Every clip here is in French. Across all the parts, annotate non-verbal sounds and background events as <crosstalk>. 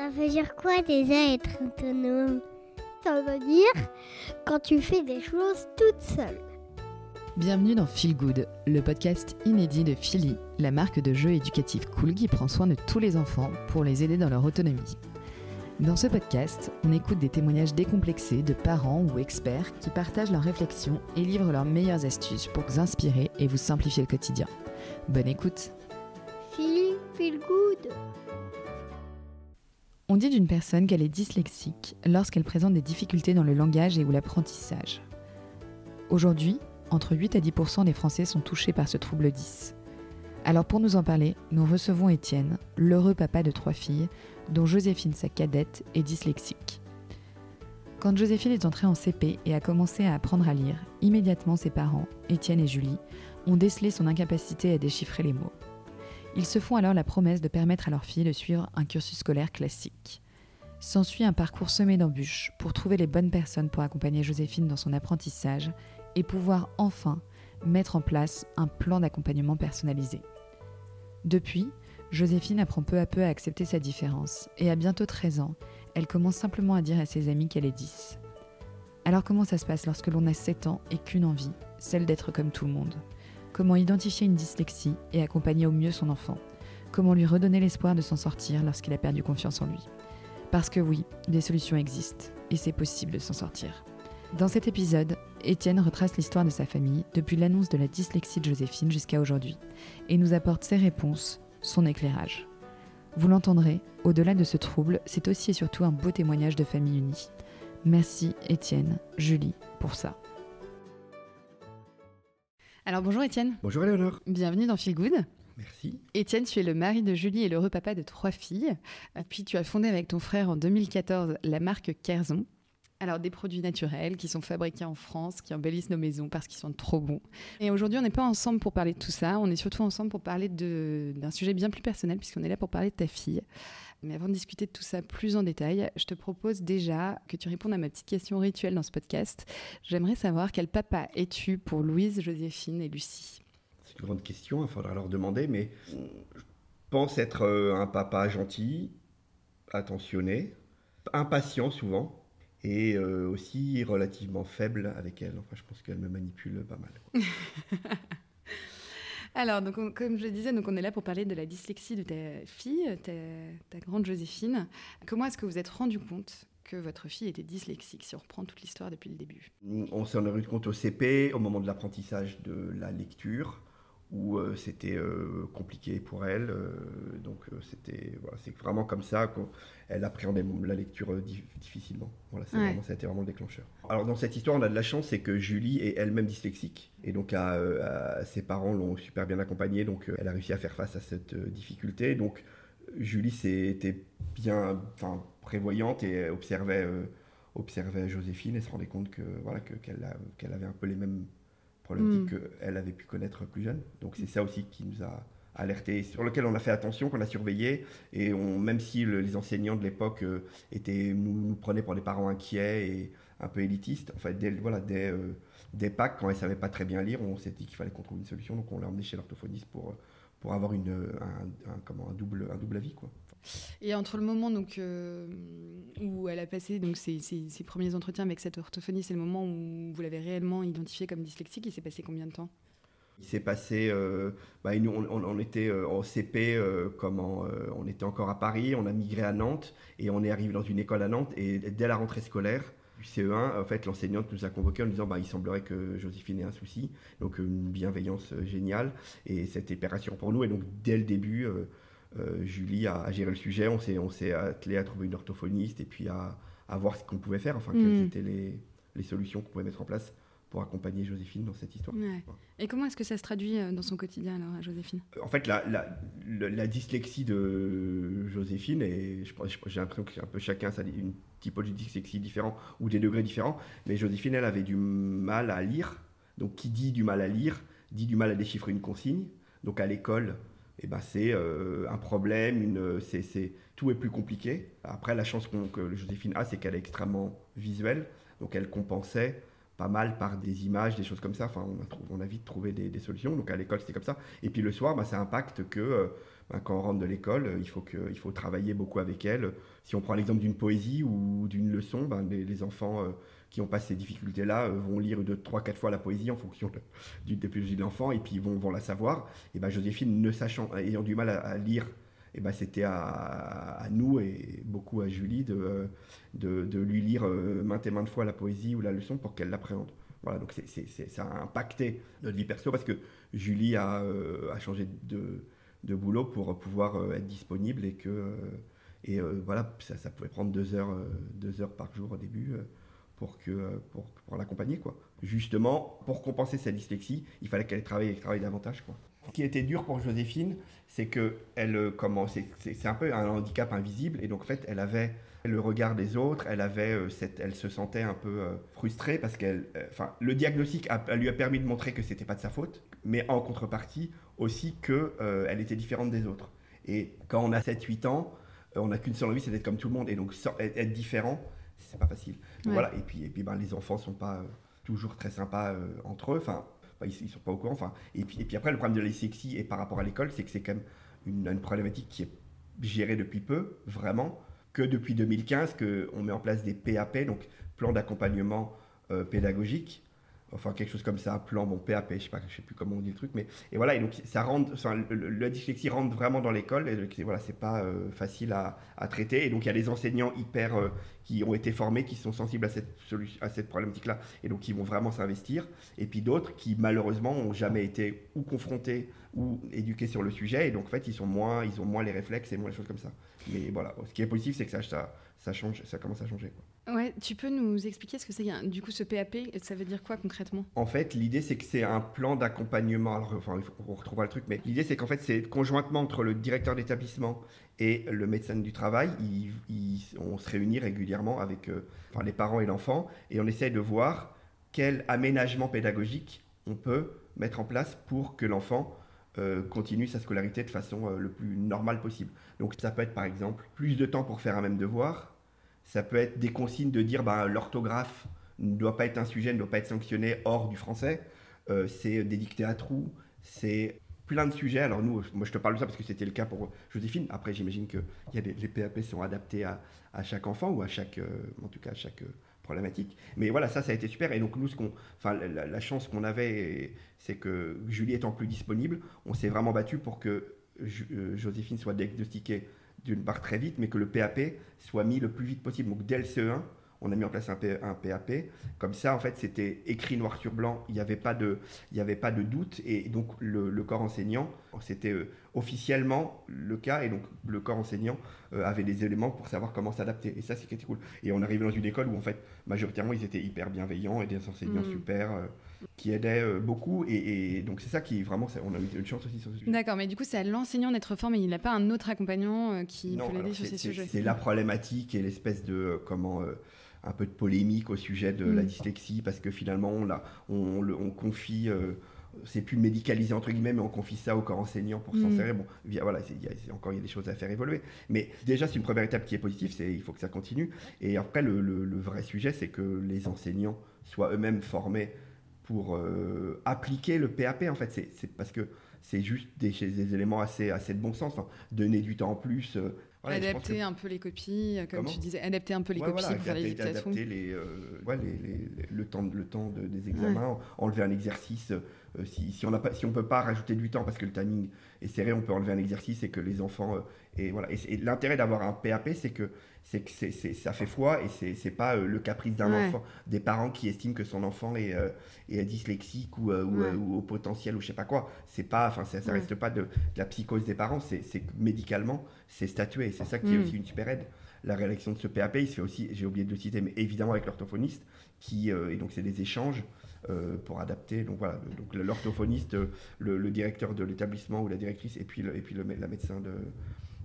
Ça veut dire quoi déjà être autonome? Ça veut dire quand tu fais des choses toute seule. Bienvenue dans Feel Good, le podcast inédit de Philly, la marque de jeux éducatifs cool qui prend soin de tous les enfants pour les aider dans leur autonomie. Dans ce podcast, on écoute des témoignages décomplexés de parents ou experts qui partagent leurs réflexions et livrent leurs meilleures astuces pour vous inspirer et vous simplifier le quotidien. Bonne écoute Philly, feel good. On dit d'une personne qu'elle est dyslexique lorsqu'elle présente des difficultés dans le langage et ou l'apprentissage. Aujourd'hui, entre 8 à 10% des Français sont touchés par ce trouble 10. Alors pour nous en parler, nous recevons Étienne, l'heureux papa de trois filles, dont Joséphine, sa cadette, est dyslexique. Quand Joséphine est entrée en CP et a commencé à apprendre à lire, immédiatement ses parents, Étienne et Julie, ont décelé son incapacité à déchiffrer les mots. Ils se font alors la promesse de permettre à leur fille de suivre un cursus scolaire classique. S'ensuit un parcours semé d'embûches pour trouver les bonnes personnes pour accompagner Joséphine dans son apprentissage et pouvoir enfin mettre en place un plan d'accompagnement personnalisé. Depuis, Joséphine apprend peu à peu à accepter sa différence et à bientôt 13 ans, elle commence simplement à dire à ses amis qu'elle est 10. Alors comment ça se passe lorsque l'on a 7 ans et qu'une envie, celle d'être comme tout le monde? Comment identifier une dyslexie et accompagner au mieux son enfant? Comment lui redonner l'espoir de s'en sortir lorsqu'il a perdu confiance en lui? Parce que oui, des solutions existent et c'est possible de s'en sortir. Dans cet épisode, Étienne retrace l'histoire de sa famille depuis l'annonce de la dyslexie de Joséphine jusqu'à aujourd'hui et nous apporte ses réponses, son éclairage. Vous l'entendrez, au-delà de ce trouble, c'est aussi et surtout un beau témoignage de famille unie. Merci Étienne, Julie, pour ça. Alors bonjour Étienne. Bonjour Eleonore. Bienvenue dans Feel Good. Merci. Étienne, tu es le mari de Julie et l'heureux papa de trois filles. Puis tu as fondé avec ton frère en 2014 la marque Kerzon. Alors des produits naturels qui sont fabriqués en France, qui embellissent nos maisons parce qu'ils sont trop bons. Et aujourd'hui, on n'est pas ensemble pour parler de tout ça, on est surtout ensemble pour parler d'un sujet bien plus personnel puisqu'on est là pour parler de ta fille. Mais avant de discuter de tout ça plus en détail, je te propose déjà que tu répondes à ma petite question rituelle dans ce podcast. J'aimerais savoir quel papa es-tu pour Louise, Joséphine et Lucie? C'est une grande question, il faudra leur demander, mais je pense être euh, un papa gentil, attentionné, impatient souvent, et euh, aussi relativement faible avec elle. Enfin, je pense qu'elle me manipule pas mal. <laughs> Alors, donc, comme je le disais, donc on est là pour parler de la dyslexie de ta fille, ta, grande Joséphine. Comment est-ce que vous êtes rendu compte que votre fille était dyslexique, si on reprend toute l'histoire depuis le début? On s'en est rendu compte au CP, au moment de l'apprentissage de la lecture où euh, c'était euh, compliqué pour elle. Euh, donc c'était voilà, c'est vraiment comme ça qu'elle appréhendait la lecture difficilement. Voilà, c'est vraiment, ça a été vraiment le déclencheur. Alors dans cette histoire, on a de la chance, c'est que Julie est elle-même dyslexique. Et donc ses parents l'ont super bien accompagnée, donc elle a réussi à faire face à cette difficulté. Donc Julie était bien prévoyante et observait, observait Joséphine et se rendait compte que voilà qu'elle avait un peu les mêmes problématique mm. qu'elle avait pu connaître plus jeune. Donc c'est ça aussi qui nous a alerté, sur lequel on a fait attention, qu'on a surveillé, et on, même si les enseignants de l'époque euh, étaient nous, nous, prenaient pour des parents inquiets et un peu élitistes, en fait, dès, voilà, dès, euh, dès Pâques, quand elle savait pas très bien lire, on s'est dit qu'il fallait qu'on trouve une solution, donc on l'a emmené chez l'orthophoniste pour, pour avoir une, un, comment, un, double, un double avis. Quoi. Et entre le moment euh, où elle a passé ses, premiers entretiens avec cette orthophoniste et le moment où vous l'avez réellement identifié comme dyslexique, il s'est passé combien de temps? Il s'est passé, euh, bah, nous, on, était euh, en CP, comment, on était encore à Paris, on a migré à Nantes et on est arrivé dans une école à Nantes et dès la rentrée scolaire, du CE1, en fait, l'enseignante nous a convoqués en nous disant bah, il semblerait que Joséphine ait un souci, donc une bienveillance géniale et c'était rassurant pour nous. Et donc dès le début, euh, Julie a, géré le sujet, on s'est, on s'est attelé à trouver une orthophoniste et puis à, à voir ce qu'on pouvait faire, enfin, quelles mm. étaient les, les solutions qu'on pouvait mettre en place pour accompagner Joséphine dans cette histoire. Et comment est-ce que ça se traduit euh, dans son quotidien alors à Joséphine? En fait, la, la, la, dyslexie de Joséphine, et je, j'ai l'impression que un peu chacun a une typologie de dyslexie différente ou des degrés différents, mais Joséphine, elle avait du mal à lire. Donc qui dit du mal à lire, dit du mal à déchiffrer une consigne. Donc à l'école, eh ben c'est euh, un problème, une, c'est, tout est plus compliqué. Après, la chance que Joséphine a, c'est qu'elle est extrêmement visuelle, donc elle compensait pas mal par des images, des choses comme ça. Enfin, on a, on vite trouvé des, solutions. Donc à l'école, c'était comme ça. Et puis le soir, bah, ça impacte que euh, ben, quand on rentre de l'école, il faut, que, il faut travailler beaucoup avec elle. Si on prend l'exemple d'une poésie ou d'une leçon, ben, les, enfants qui ont pas ces difficultés-là vont lire deux, trois, quatre fois la poésie en fonction du début de l'enfant et puis vont, vont la savoir. Et ben, Joséphine, ne sachant, ayant du mal à, lire, et ben, c'était à, nous et beaucoup à Julie de, de, lui lire maintes et maintes fois la poésie ou la leçon pour qu'elle l'appréhende. Voilà, donc ça a impacté notre vie perso parce que Julie a, a changé de, de, boulot pour pouvoir être disponible et que et voilà, ça, ça, pouvait prendre deux heures, deux heures par jour au début pour, que, pour, pour l'accompagner. Quoi. Justement, pour compenser sa dyslexie, il fallait qu'elle travaille, davantage. Quoi. Ce qui était dur pour Joséphine, c'est que elle euh, c'est un peu un handicap invisible et donc en fait elle avait le regard des autres, elle avait euh, cette, elle se sentait un peu euh, frustrée parce qu'elle, le diagnostic lui a permis de montrer que c'était pas de sa faute, mais en contrepartie aussi que elle était différente des autres. Et quand on a 7-8 ans, on n'a qu'une seule envie, c'est d'être comme tout le monde et donc être différent, c'est pas facile. Voilà. Et puis, et puis ben, les enfants sont pas euh, toujours très sympas euh, entre eux. Enfin, ils, ils, sont pas au courant. Enfin, et puis, et puis après, le problème de la dyslexie et par rapport à l'école, c'est que c'est quand même une, une, problématique qui est gérée depuis peu, vraiment, que depuis 2015 qu'on met en place des PAP, donc plans d'accompagnement euh, pédagogique, enfin quelque chose comme ça, plan, bon PAP, je sais pas, je sais plus comment on dit le truc, mais et voilà, et donc ça rentre, enfin, la dyslexie rentre vraiment dans l'école, et voilà, c'est pas euh, facile à, traiter, et donc il y a des enseignants hyper euh, qui ont été formés, qui sont sensibles à cette à cette problématique-là, et donc qui vont vraiment s'investir, et puis d'autres qui malheureusement ont jamais été ou confrontés ou éduqués sur le sujet, et donc en fait ils sont moins, ils ont moins les réflexes et moins les choses comme ça. Mais voilà, ce qui est positif, c'est que ça change, ça commence à changer. Ouais, tu peux nous expliquer ce que c'est du coup ce PAP Ça veut dire quoi concrètement? En fait, l'idée c'est que c'est un plan d'accompagnement. Enfin, on retrouvera le truc, mais l'idée c'est qu'en fait c'est conjointement entre le directeur d'établissement et le médecin du travail, on se réunit régulièrement avec euh, les parents et l'enfant et on essaye de voir quel aménagement pédagogique on peut mettre en place pour que l'enfant euh, continue sa scolarité de façon euh, le plus normale possible. Donc ça peut être par exemple plus de temps pour faire un même devoir, ça peut être des consignes de dire bah, l'orthographe ne doit pas être un sujet, ne doit pas être sanctionné hors du français. Euh, c'est des dictées à trous, c'est plein de sujets. Alors nous, moi je te parle de ça parce que c'était le cas pour Joséphine. Après, j'imagine que les PAP sont adaptés à, chaque enfant ou à chaque, euh, en tout cas à chaque euh, problématique. Mais voilà, ça, ça a été super. Et donc nous, ce qu'on, la, chance qu'on avait, c'est que Julie étant plus disponible, on s'est vraiment battu pour que Joséphine soit diagnostiquée d'une part très vite, mais que le PAP soit mis le plus vite possible. Donc dès le CE1, on a mis en place un, PAP. Comme ça, en fait, c'était écrit noir sur blanc, il n'y avait, pas de, il avait pas de doute. Et donc, le, corps enseignant, c'était euh, officiellement le cas. Et donc, le corps enseignant euh, avait des éléments pour savoir comment s'adapter. Et ça, c'est cool. Et on arrivait dans une école où, en fait, majoritairement, ils étaient hyper bienveillants et des enseignants mmh. super. Euh, qui aidait euh, beaucoup. Et, donc, c'est ça qui vraiment, on a eu une chance aussi sur ce sujet. D'accord, mais du coup, c'est à l'enseignant d'être formé. Il n'a pas un autre accompagnant euh, qui peut l'aider sur ces sujets. C'est la problématique et l'espèce de euh, comment. un peu de polémique au sujet de la mm. dyslexie parce que finalement on, on, on confie c'est plus médicalisé entre guillemets, mais on confie ça au corps enseignant pour s'en mm. servir. Bon, voilà, il y a, encore il y a des choses à faire évoluer, mais déjà c'est une première étape qui est positive, c'est il faut que ça continue. Et après le, le vrai sujet, c'est que les enseignants soient eux-mêmes formés pour euh, appliquer le PAP. En fait, c'est parce que c'est juste des, des, éléments assez, assez de bon sens. Hein. Donner du temps en plus. Euh, adapter un peu les copies, euh, comme tu disais, adapter un peu les copies pour faire les dictations. Adapter les, le temps, le temps des examens, enlever un exercice. si, si, on ne si peut pas rajouter du temps parce que le timing est serré, on peut enlever un exercice et que les enfants. et voilà. Et, l'intérêt d'avoir un PAP, c'est que c'est que c'est, ça fait foi et c'est, c'est pas euh, le caprice d'un enfant, des parents qui estiment que son enfant est, euh, est dyslexique ou, euh, ou, au potentiel ou je sais pas quoi. C'est pas, enfin, ça, ça reste pas de, la psychose des parents, c'est, c'est médicalement, c'est statué et c'est ça qui est mm. aussi une super aide. La rédaction de ce PAP, il se fait aussi, j'ai oublié de le citer, mais évidemment avec l'orthophoniste, qui, et donc c'est des échanges. pour adapter. Donc voilà, donc l'orthophoniste, le, directeur de l'établissement ou la directrice, et puis, et puis le, la médecin de,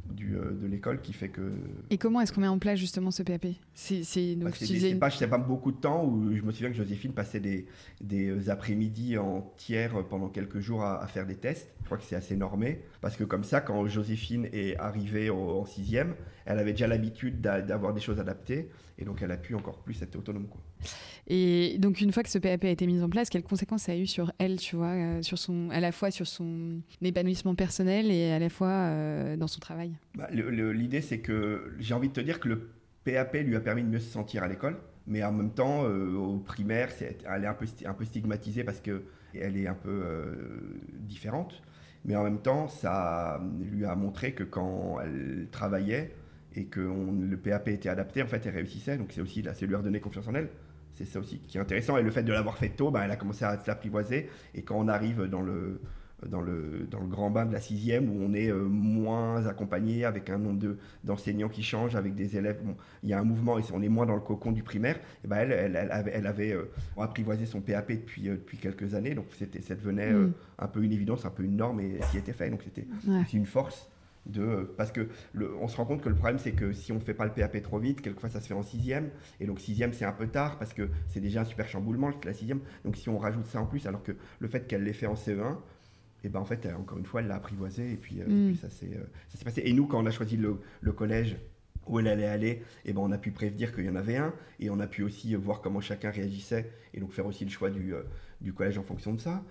du, euh, de l'école qui fait que. Et comment est-ce qu'on met en place justement ce PAP C'est bah, une... pas, pas beaucoup de temps où je me souviens que Joséphine passait des, des euh, après-midi entières pendant quelques jours à, faire des tests. Je crois que c'est assez normé parce que comme ça, quand Joséphine est arrivée au, en sixième, elle avait déjà l'habitude d'avoir des choses adaptées et donc elle a pu encore plus être autonome. Quoi. Et donc, une fois que ce PAP a été mis en place, quelles conséquences ça a eu sur elle, tu vois, euh, sur son, à la fois sur son épanouissement personnel et à la fois euh, dans son travail? Bah, L'idée, c'est que j'ai envie de te dire que le PAP lui a permis de mieux se sentir à l'école, mais en même temps, au primaire, elle est un peu, un peu stigmatisée parce qu'elle est un peu différente. Mais en même temps, ça lui a montré que quand elle travaillait et que le PAP était adapté, en fait, elle réussissait. Donc c'est aussi là, c'est lui redonner confiance en elle. C'est ça aussi qui est intéressant. Et le fait de l'avoir fait tôt, ben, elle a commencé à s'apprivoiser. Et quand on arrive dans le, dans le, dans le grand bain de la sixième où on est euh, moins accompagné avec un nombre d'enseignants qui change, avec des élèves. il y a un mouvement et on est moins dans le cocon du primaire. Et ben elle, elle, avait, elle avait euh, apprivoisé son PAP depuis, euh, depuis quelques années, donc ça devenait mm. un peu une évidence, un peu une norme et s'y était fait. Donc c'était une force. De, parce que le, on se rend compte que le problème c'est que si on ne fait pas le PAP trop vite, quelquefois ça se fait en sixième, et donc sixième c'est un peu tard parce que c'est déjà un super chamboulement la sixième, donc si on rajoute ça en plus, alors que le fait qu'elle l'ait fait en CE1, et ben en fait, encore une fois, elle l'a apprivoisé et puis, euh, mm. euh, ça s'est passé. Et nous, quand on a choisi le, collège où elle allait aller, et ben on a pu prévenir qu'il y en avait un et on a pu aussi voir comment chacun réagissait et donc faire aussi le choix du, euh, du collège en fonction de ça.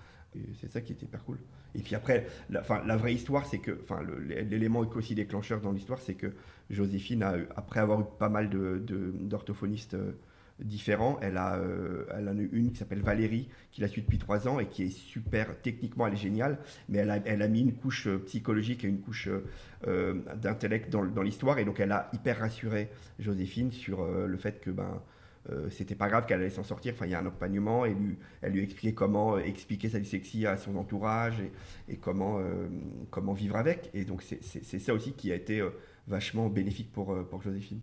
C'est ça qui était hyper cool. Et puis après, la, la vraie histoire, c'est que, enfin, l'élément aussi déclencheur dans l'histoire, c'est que Joséphine, a, après avoir eu pas mal d'orthophonistes de, différents. Elle a, euh, elle a une qui s'appelle Valérie, qui la suit depuis trois ans et qui est super, techniquement elle est géniale, mais elle a, elle a mis une couche euh, psychologique et une couche euh, d'intellect dans, dans l'histoire et donc elle a hyper rassuré Joséphine sur le fait que ben, c'était pas grave qu'elle allait s'en sortir. Enfin, il y a un accompagnement et lui, elle lui a expliqué comment expliquer sa dyslexie à son entourage et, et comment, vivre avec. Et donc, c'est ça aussi qui a été vachement bénéfique pour, pour Joséphine.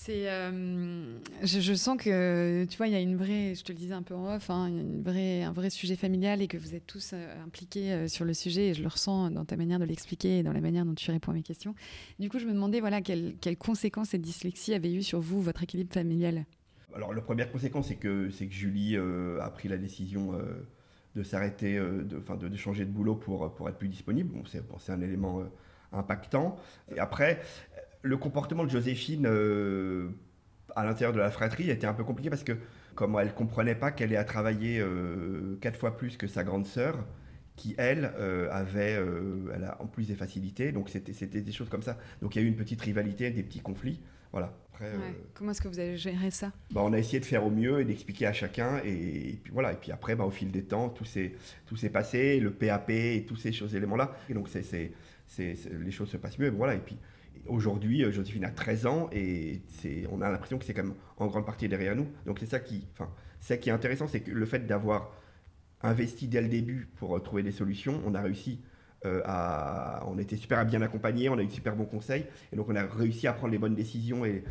C'est, euh, je, sens que, tu vois, il y a une vraie, je te le disais un peu en off, hein, une vraie, un vrai sujet familial et que vous êtes tous euh, impliqués euh, sur le sujet et je le ressens dans ta manière de l'expliquer et dans la manière dont tu réponds à mes questions. Du coup, je me demandais, voilà, quelles, conséquences cette dyslexie avait eu sur vous, votre équilibre familial? Alors, la première conséquence, c'est que, c'est que Julie a pris la décision de s'arrêter, de, de, changer de boulot pour, pour être plus disponible. Bon, c'est, c'est un élément impactant. Et après, le comportement de Joséphine euh, à l'intérieur de la fratrie était un peu compliqué parce que comme elle comprenait pas qu'elle est à travailler euh, quatre fois plus que sa grande sœur, qui elle euh, avait, elle a en plus des facilités, donc c'était c'était des choses comme ça. Donc il y a eu une petite rivalité, des petits conflits, voilà. Comment est-ce que vous avez géré ça? bah, On a essayé de faire au mieux et d'expliquer à chacun. Et, puis voilà. Et puis après, bah, au fil des temps, tout s'est, tout s'est passé, le PAP et tous ces choses, éléments-là. Et donc c'est, c'est, les choses se passent mieux. Et voilà. Et puis Aujourd'hui, euh, Joséphine a 13 ans et on a l'impression que c'est quand même en grande partie derrière nous. Donc c'est ça qui, enfin, ça qui est intéressant, c'est que le fait d'avoir investi dès le début pour euh, trouver des solutions, on a réussi euh, à, on était super bien accompagnés, on a eu de super bons conseils, et donc on a réussi à prendre les bonnes décisions et,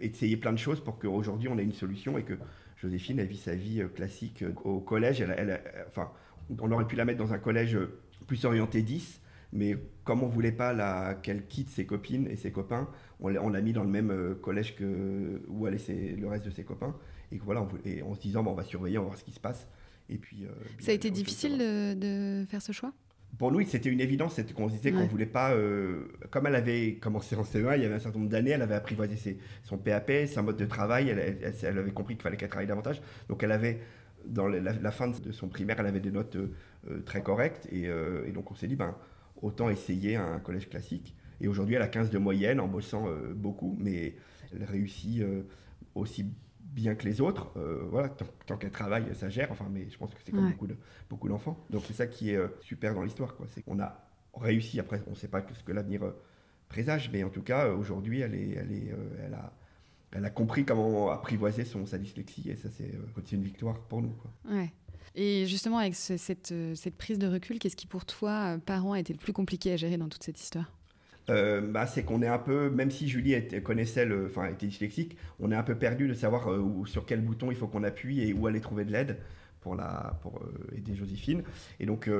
essayer plein de choses pour qu'aujourd'hui on ait une solution et que Joséphine a vit sa vie classique au collège. Elle, enfin, on aurait pu la mettre dans un collège plus orienté 10, mais comme on voulait pas qu'elle quitte ses copines et ses copains, on l'a mis dans le même euh, collège que où allaient le reste de ses copains. Et voilà, et en se disant, on va surveiller, on va voir ce qui se passe. Et puis, euh, ça a été difficile de, faire ce choix? Pour nous, c'était une évidence, c'était qu'on disait qu'on voulait pas. Euh, comme elle avait commencé en CE1, il y avait un certain nombre d'années, elle avait apprivoisé son PAP, son mode de travail, elle, avait compris qu'il fallait qu'elle travaille davantage. Donc, elle avait, dans la, fin de son primaire, elle avait des notes très correctes. Et, et donc, on s'est dit, ben, autant essayer un collège classique. Et aujourd'hui, elle a 15 de moyenne en bossant euh, beaucoup, mais elle réussit euh, aussi bien que les autres. Euh, voilà, tant, qu'elle travaille, ça gère. Enfin, mais je pense que c'est comme beaucoup, de, beaucoup d'enfants. Donc c'est ça qui est super dans l'histoire. Quoi. C'est qu'on a réussi. Après, on ne sait pas ce que l'avenir présage, mais en tout cas, aujourd'hui, elle, est, elle, est, elle, a, elle a compris comment apprivoiser son, sa dyslexie. Et ça, c'est, c'est une victoire pour nous. Quoi. Ouais. Et justement, avec cette, euh, cette, prise de recul, qu'est-ce qui pour toi, euh, parent, a été le plus compliqué à gérer dans toute cette histoire? Euh, bah, c'est qu'on est un peu, même si Julie connaissait le, enfin était dyslexique, on est un peu perdu de savoir sur quel bouton il faut qu'on appuie et où aller trouver de l'aide pour la, pour aider Joséphine. Et donc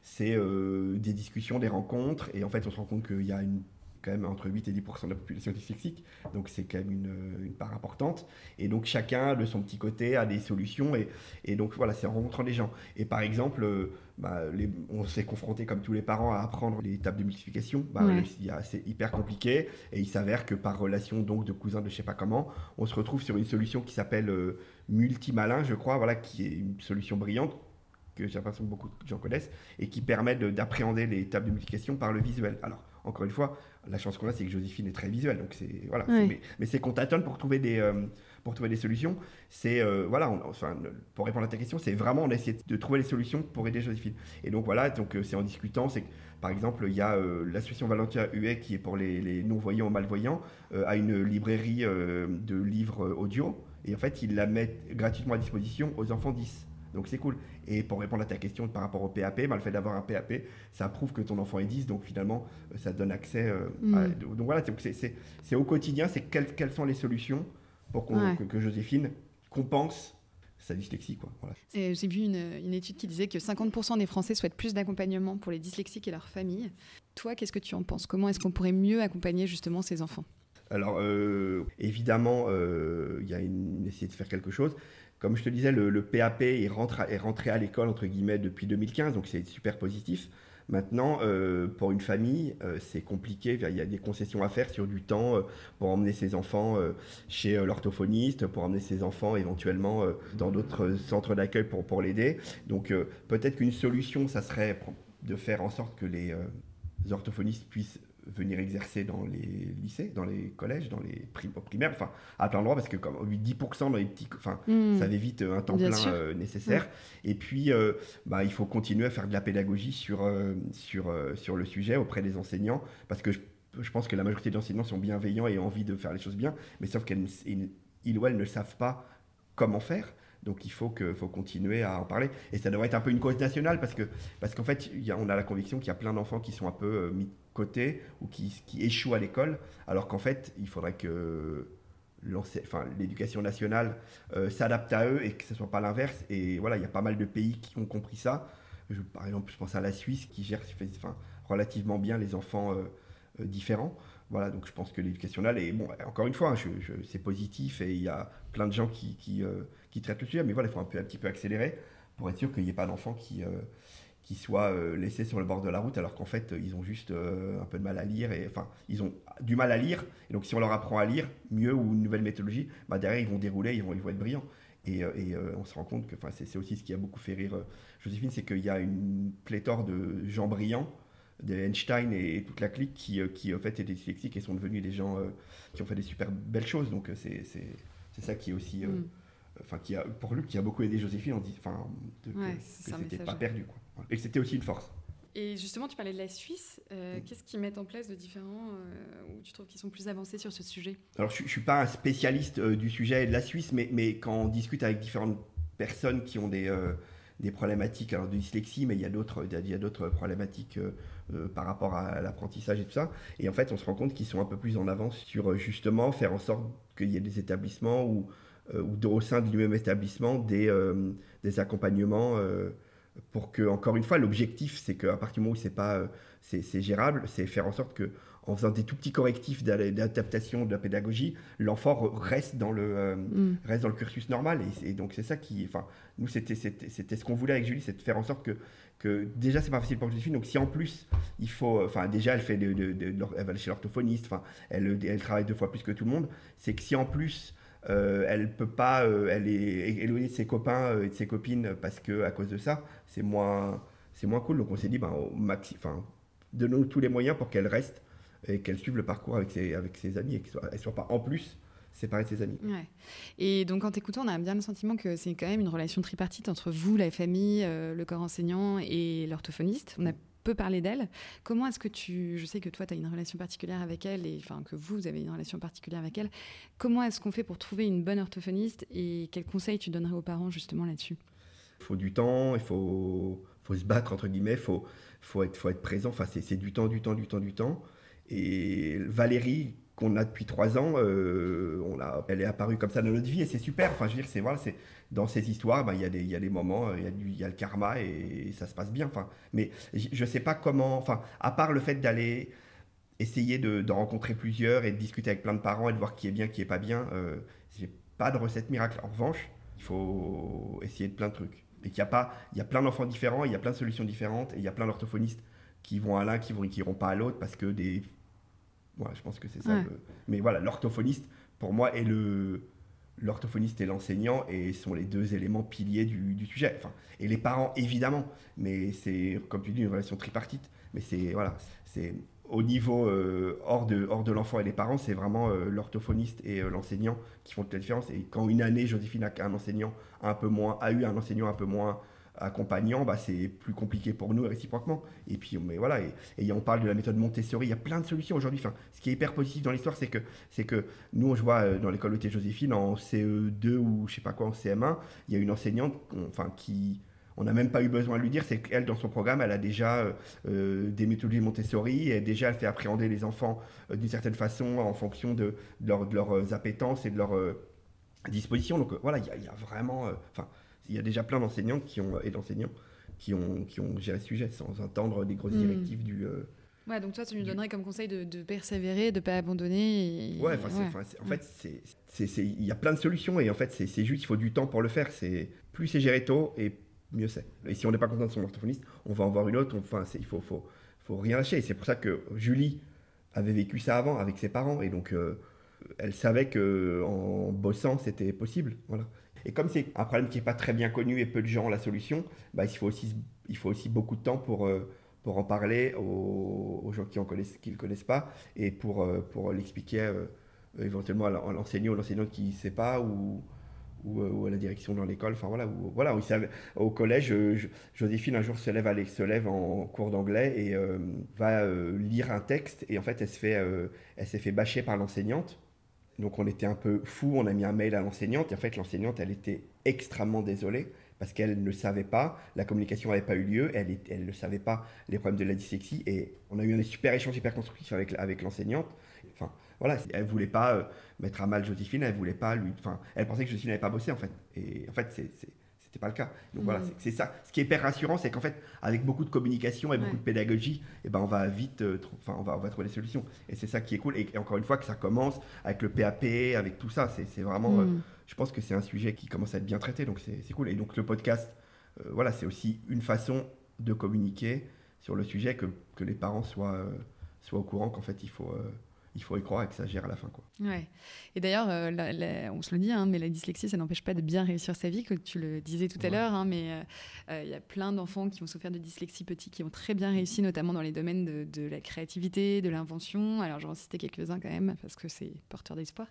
c'est des discussions, des rencontres, et en fait on se rend compte qu'il y a une quand même entre 8 et 10 de la population dyslexique, donc c'est quand même une, une, part importante. Et donc chacun, de son petit côté, a des solutions, et, et donc voilà, c'est en rencontrant des gens. Et par exemple, euh, bah, on s'est confronté comme tous les parents à apprendre les tables de multiplication. Bah, c'est hyper compliqué et il s'avère que par relation donc de cousins de je sais pas comment, on se retrouve sur une solution qui s'appelle euh, Multimalin, je crois, voilà, qui est une solution brillante que j'ai l'impression que beaucoup de gens connaissent et qui permet d'appréhender les tables de multiplication par le visuel. Alors encore une fois, la chance qu'on a, c'est que Joséphine est très visuelle, donc c'est voilà. Mais, c'est qu'on tâtonne pour trouver des euh, pour trouver des solutions. C'est euh, voilà, enfin, pour répondre à ta question, c'est vraiment on essaie de trouver des solutions pour aider Joséphine. Et donc voilà, donc euh, c'est en discutant, c'est par exemple il y a l'association Valentin Huet qui est pour les, non voyants ou malvoyants, a une librairie de livres audio et en fait ils la mettent gratuitement à disposition aux enfants 10. Donc c'est cool. Et pour répondre à ta question par rapport au PAP, bah, le fait d'avoir un PAP, ça prouve que ton enfant est 10, donc finalement, euh, ça donne accès. Euh, mm. donc voilà, c'est au quotidien, c'est quelles, sont les solutions pour que, Joséphine compense sa dyslexie. Quoi. J'ai vu une, une, étude qui disait que 50% des Français souhaitent plus d'accompagnement pour les dyslexiques et leurs familles. Toi, qu'est-ce que tu en penses? Comment est-ce qu'on pourrait mieux accompagner justement ces enfants? Alors, euh, évidemment, il y a une nécessité de faire quelque chose. Comme je te disais, le, PAP est rentré, à l'école, entre guillemets, depuis 2015, donc c'est super positif. Maintenant, euh, pour une famille, euh, c'est compliqué. Il y a des concessions à faire sur du temps euh, pour emmener ses enfants chez l'orthophoniste, pour emmener ses enfants éventuellement dans d'autres centres d'accueil pour, pour l'aider. Donc peut-être qu'une solution, ça serait de faire en sorte que les orthophonistes puissent venir exercer dans les lycées, dans les collèges, dans les primaires, enfin à plein d'endroits parce que comme 10% dans les petits, enfin hmm. ça évite un temps plein euh, nécessaire. Et puis euh, bah, il faut continuer à faire de la pédagogie sur euh, sur sur le sujet auprès des enseignants parce que je, je pense que la majorité des enseignants sont bienveillants et ont envie de faire les choses bien, mais sauf qu'ils ou elles ne savent pas comment faire. Donc il faut, que, faut continuer à en parler. Et ça devrait être un peu une cause nationale parce que parce qu'en fait, y a, on a la conviction qu'il y a plein d'enfants qui sont un peu mis côté ou qui, qui échouent à l'école, alors qu'en fait, il faudrait que l'éducation nationale euh, s'adapte à eux et que ce ne soit pas l'inverse. Et voilà, il y a pas mal de pays qui ont compris ça. Je, par exemple, je pense à la Suisse qui gère enfin, relativement bien les enfants euh, euh, différents. Voilà, donc je pense que l'éducation nationale est, bon, encore une fois, je, c'est positif et il y a plein de gens qui, qui, qui, traitent le sujet, mais voilà, il faut un, peu, un petit peu accélérer pour être sûr qu'il n'y ait pas d'enfants qui, qui soient euh, laissés sur le bord de la route alors qu'en fait ils ont juste euh, un peu de mal à lire et enfin ils ont du mal à lire. Et donc si on leur apprend à lire mieux ou une nouvelle méthodologie bah derrière ils vont dérouler ils vont, ils vont être brillants. Et, euh, on se rend compte que enfin c'est aussi ce qui a beaucoup fait rire Joséphine c'est qu'il y a une pléthore de gens brillants de Einstein et, toute la clique qui, qui en fait étaient dyslexiques et sont devenus des gens qui ont fait des super belles choses. Donc c'est ça qui est aussi mm. enfin qui a pour lui qui a beaucoup aidé Joséphine en dit enfin que, c'était pas perdu quoi et c'était aussi une force. Et justement, tu parlais de la Suisse. Euh, mm. Qu'est-ce qu'ils mettent en place de différents euh, où tu trouves qu'ils sont plus avancés sur ce sujet? Alors, je ne suis pas un spécialiste euh, du sujet de la Suisse, mais, mais, quand on discute avec différentes personnes qui ont des, des problématiques alors de dyslexie, mais il y a d'autres, il y a d'autres problématiques par rapport à l'apprentissage et tout ça. Et en fait, on se rend compte qu'ils sont un peu plus en avance sur justement faire en sorte qu'il y ait des établissements ou, ou au sein du même établissement des, des accompagnements pour que, encore une fois, l'objectif, c'est qu'à partir du moment où c'est pas, euh, c'est gérable, c'est faire en sorte que, en faisant des tout petits correctifs d'adaptation de la pédagogie, l'enfant reste dans le euh, mm. reste dans le cursus normal. Et, donc c'est ça qui, enfin, nous c'était c'était ce qu'on voulait avec Julie, c'est de faire en sorte que que déjà c'est pas facile pour Joséphine. Donc si en plus il faut, enfin déjà elle fait de, elle va chez l'orthophoniste, enfin elle elle travaille deux fois plus que tout le monde. C'est que si en plus euh, elle peut pas, euh, elle est éloignée de ses copains euh, et de ses copines parce que à cause de ça, c'est moins, c'est moins cool. Donc on s'est dit, ben, au maxi, enfin, donnons tous les moyens pour qu'elle reste et qu'elle suive le parcours avec ses, avec ses amis et qu'elle soit, soit pas en plus séparée de ses amis. Et donc en t'écoutant, on a bien le sentiment que c'est quand même une relation tripartite entre vous, la famille, le corps enseignant et l'orthophoniste. Peut parler d'elle. Comment est-ce que tu, je sais que toi tu as une relation particulière avec elle et enfin que vous avez une relation particulière avec elle. Comment est-ce qu'on fait pour trouver une bonne orthophoniste et quels conseils tu donnerais aux parents justement là-dessus? Il faut du temps, il faut, faut se battre entre guillemets, il faut, faut, être, faut être présent. Enfin c'est du temps, du temps, du temps, du temps. Et Valérie qu'on a depuis trois ans, euh, elle est apparue comme ça dans notre vie et c'est super. Enfin je veux dire c'est voilà c'est dans ces histoires, ben, il, y a des, y a des moments, euh, il y, a a le karma et, ça se passe bien. Enfin, mais je sais pas comment, enfin, à part le fait d'aller essayer de, rencontrer plusieurs et de discuter avec plein de parents et de voir qui est bien, qui est pas bien, euh, j'ai pas de recette miracle. En revanche, il faut essayer de plein de trucs. Et qu'il y a pas, il y a plein d'enfants différents, il y a plein de solutions différentes, et il y a plein d'orthophonistes qui vont à l'un, qui vont, qui iront pas à l'autre, parce que des, voilà, je pense que c'est ça. Ouais. le- Mais voilà, l'orthophoniste, pour moi, est le, l'orthophoniste et l'enseignant, et sont les deux éléments piliers du, du sujet. Enfin, et les parents, évidemment, mais c'est, comme tu dis, une relation tripartite. Mais c'est, voilà, c'est au niveau euh, hors de, hors de l'enfant et des parents, c'est vraiment euh, l'orthophoniste et euh, l'enseignant qui font toute la différence. Et quand une année, Joséphine a un enseignant un peu moins, a eu un enseignant un peu moins accompagnant, bah, c'est plus compliqué pour nous réciproquement. Et puis, mais voilà, et, on parle de la méthode Montessori, il y a plein de solutions aujourd'hui. Ce qui est hyper positif dans l'histoire, c'est que, c'est que nous, je vois euh, dans l'école de Joséphine, en CE2 ou je sais pas quoi, en CM1, il y a une enseignante enfin, qui, on n'a même pas eu besoin de lui dire, c'est qu'elle, dans son programme, elle a déjà euh, euh, des méthodologies Montessori, et déjà, elle fait appréhender les enfants d'une certaine façon en fonction de, leur- leurs appétences et de leurs dispositions. Donc voilà, il y, y a vraiment, il y a déjà plein d'enseignants qui ont, et d'enseignants qui ont, qui ont géré ce sujet sans attendre des grosses Mm. directives du... euh, Ouais, donc toi, tu nous donnerais comme conseil de, de persévérer, de ne pas abandonner. Et... Ouais, c'est- en fait, il y a plein de solutions et en fait, c'est juste, il faut du temps pour le faire. C'est plus c'est géré tôt et mieux c'est. Et si on n'est pas content de son orthophoniste, on va en voir une autre. Enfin, il faut, faut, faut rien lâcher. Et c'est pour ça que Julie avait vécu ça avant avec ses parents et donc euh, elle savait que en bossant, c'était possible. Voilà. Et comme c'est un problème qui n'est pas très bien connu et peu de gens ont la solution, bah, il, faut aussi, il faut aussi beaucoup de temps pour, euh, pour en parler aux, gens qui ne le connaissent pas et pour, euh, pour l'expliquer euh, éventuellement à l'en- à l'enseignant ou l'enseignant qui ne sait pas ou, ou, à la direction dans l'école. Enfin voilà, voilà au collège, Jo- Joséphine un jour se lève, l'é- se lève en cours d'anglais et va lire un texte et en fait elle se fait, elle s'est fait bâcher par l'enseignante. Donc on était un peu fou, on a mis un mail à l'enseignante et en fait l'enseignante elle était extrêmement désolée parce qu'elle ne savait pas, la communication n'avait pas eu lieu, elle ne savait pas les problèmes de la dyslexie et on a eu un super échange hyper constructif avec, l'enseignante. Enfin voilà, elle voulait pas euh, mettre à mal Joséphine, elle voulait pas lui, enfin elle pensait que Joséphine n'avait pas bossé en fait et en fait c'est- c'était pas le cas. Donc voilà, Mhm. c'est- ça. Ce qui est hyper rassurant, c'est qu'en fait, avec beaucoup de communication et beaucoup Ouais. de pédagogie, eh ben, on va vite, euh, enfin, on, va, on va trouver des solutions. Et c'est ça qui est cool. Et, et encore une fois, que ça commence avec le PAP, avec tout ça, c'est vraiment, euh, Mm. je pense que c'est un sujet qui commence à être bien traité, donc c'est c'est cool. Et donc le podcast, euh, voilà, c'est aussi une façon de communiquer sur le sujet, que, que les parents soient, soient au courant qu'en fait, il faut, il faut y croire et que ça gère à la fin. Quoi. Ouais. Et d'ailleurs, euh, on se le dit, hein, mais la dyslexie, ça n'empêche pas de bien réussir sa vie, que tu le disais tout à l'heure. hein, mais euh, euh, il y a plein d'enfants qui ont souffert de dyslexie petits, qui ont très bien réussi, notamment dans les domaines de, de la créativité, de l'invention. Alors, je vais en citer quelques-uns quand même, parce que c'est porteur d'espoir.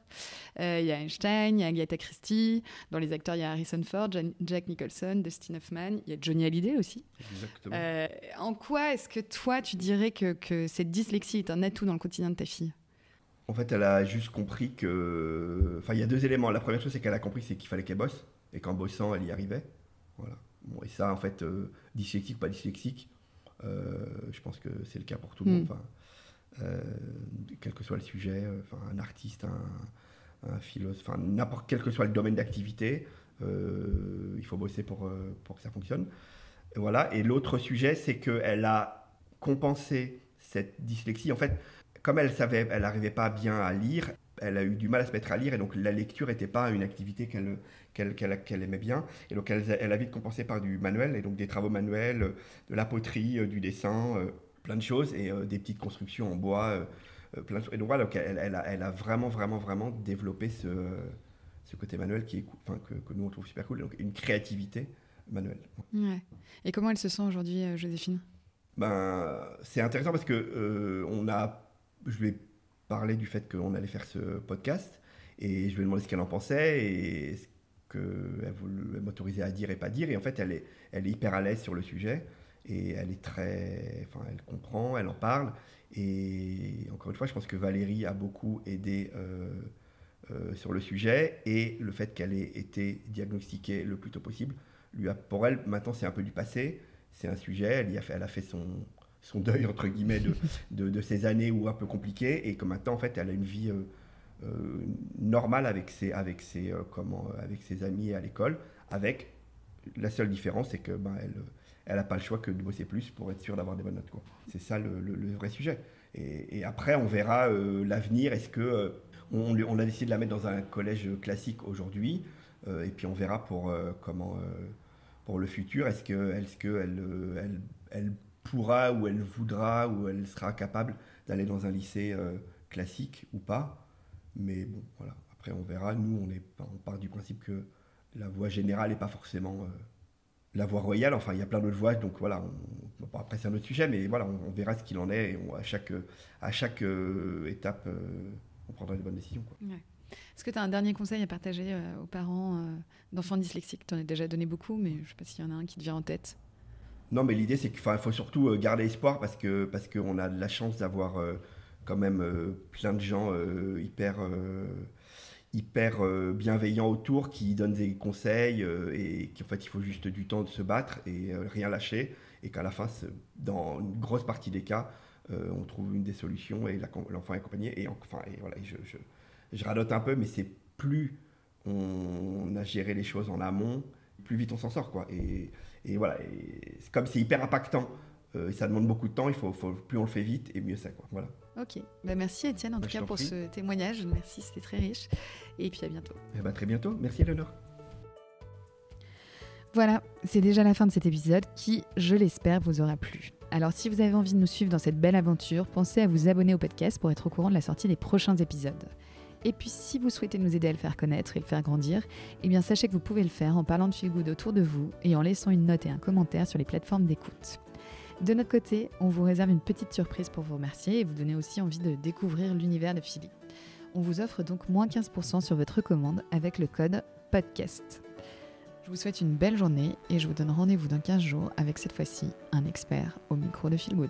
Euh, Il y a Einstein, il y a Agatha Christie. Dans les acteurs, il y a Harrison Ford, Jan- Jack Nicholson, Dustin Hoffman. Il y a Johnny Hallyday aussi. Exactement. En quoi est-ce que toi, tu dirais que, que cette dyslexie est un atout dans le quotidien de ta fille? En fait, elle a juste compris que. Enfin, il y a deux éléments. La première chose, c'est qu'elle a compris c'est qu'il fallait qu'elle bosse. Et qu'en bossant, elle y arrivait. Voilà. Bon, et ça, en fait, euh, dyslexique, pas dyslexique, euh, je pense que c'est le cas pour tout le Mm. monde. Enfin, euh, quel que soit le sujet, enfin, un artiste, un, un philosophe, enfin, n'importe quel que soit le domaine d'activité, il faut bosser pour, pour que ça fonctionne. Et voilà. Et l'autre sujet, c'est qu'elle a compensé cette dyslexie. En fait, comme elle savait, elle n'arrivait pas bien à lire, elle a eu du mal à se mettre à lire et donc la lecture n'était pas une activité qu'elle qu'elle aimait bien. Et donc elle, elle a vite compensé par du manuel et donc des travaux manuels, de la poterie, euh, du dessin, euh, plein de choses et euh, des petites constructions en bois, plein de choses. Et donc voilà, donc elle, elle a, elle a vraiment, vraiment, vraiment développé ce, ce côté manuel qui est, enfin, que, que nous on trouve super cool. Donc une créativité manuelle. Ouais. Et comment elle se sent aujourd'hui, Joséphine? Ben, c'est intéressant parce que euh, on a, je lui ai parlé du fait qu'on allait faire ce podcast et je lui ai demandé ce qu'elle en pensait et ce qu'elle m'autoriser à dire et pas dire. Et en fait, elle est, hyper à l'aise sur le sujet et elle est très, enfin, elle comprend, elle en parle. Et encore une fois, je pense que Valérie a beaucoup aidé euh, euh, sur le sujet et le fait qu'elle ait été diagnostiquée le plus tôt possible, lui a, pour elle, maintenant c'est un peu du passé c'est un sujet, elle, a fait, elle a fait son, son deuil, entre guillemets, de, <laughs> de, de ces années où un peu compliquées, et que maintenant, en fait, elle a une vie euh, euh, normale avec ses, avec, ses, euh, comment, avec ses amis à l'école, avec la seule différence, c'est que ben, elle elle n'a pas le choix que de bosser plus pour être sûre d'avoir des bonnes notes. quoi. C'est ça le, le- vrai sujet. Et, après, on verra l'avenir. Est-ce que on, on a décidé de la mettre dans un collège classique aujourd'hui, et puis on verra pour comment... pour le futur. Est-ce qu'elle est que elle, elle, pourra ou elle voudra ou elle sera capable d'aller dans un lycée classique ou pas Mais bon, voilà. Après, on verra. Nous, on, est, on part du principe que la voie générale n'est pas forcément la voie royale. Enfin, il y a plein d'autres voies, donc voilà, après c'est un autre sujet, mais voilà, on, verra ce qu'il en est à chaque, à chaque euh, étape, euh, on prendra les bonnes décisions. Est-ce que tu as un dernier conseil à partager euh, aux parents d'enfants dyslexiques? Tu en as déjà donné beaucoup, mais je ne sais pas s'il y en a un qui te vient en tête. Non, mais l'idée, c'est qu'il faut surtout garder espoir parce qu'on parce qu'on a la chance d'avoir quand même plein de gens hyper hyper euh, autour, qui donne des conseils euh, et qu'en fait il faut juste du temps de se battre et euh, rien lâcher et qu'à la fin, dans une grosse partie des cas, on trouve une des solutions et l'enfant est accompagné. Et enfin, et voilà, je, je, je, radote un peu, mais c'est plus on, a géré les choses en amont, plus vite on s'en sort quoi. Et, et voilà, comme c'est hyper impactant euh, ça demande beaucoup de temps, il faut, plus on le fait vite et mieux c'est. Voilà. Ok, bah, merci Étienne en bah, tout cas pour ce témoignage, merci, c'était très riche. Et puis à bientôt. Eh bah, très bientôt, merci Eleonore. Voilà, c'est déjà la fin de cet épisode qui, je l'espère, vous aura plu. Alors si vous avez envie de nous suivre dans cette belle aventure, pensez à vous abonner au podcast pour être au courant de la sortie des prochains épisodes. Et puis si vous souhaitez nous aider à le faire connaître et le faire grandir, eh bien sachez que vous pouvez le faire en parlant de Feel autour de vous et en laissant une note et un commentaire sur les plateformes d'écoute. De notre côté, on vous réserve une petite surprise pour vous remercier et vous donner aussi envie de découvrir l'univers de Philly. On vous offre donc moins 15% sur votre commande avec le code PODCAST. Je vous souhaite une belle journée et je vous donne rendez-vous dans 15 jours avec cette fois-ci un expert au micro de Feel Good.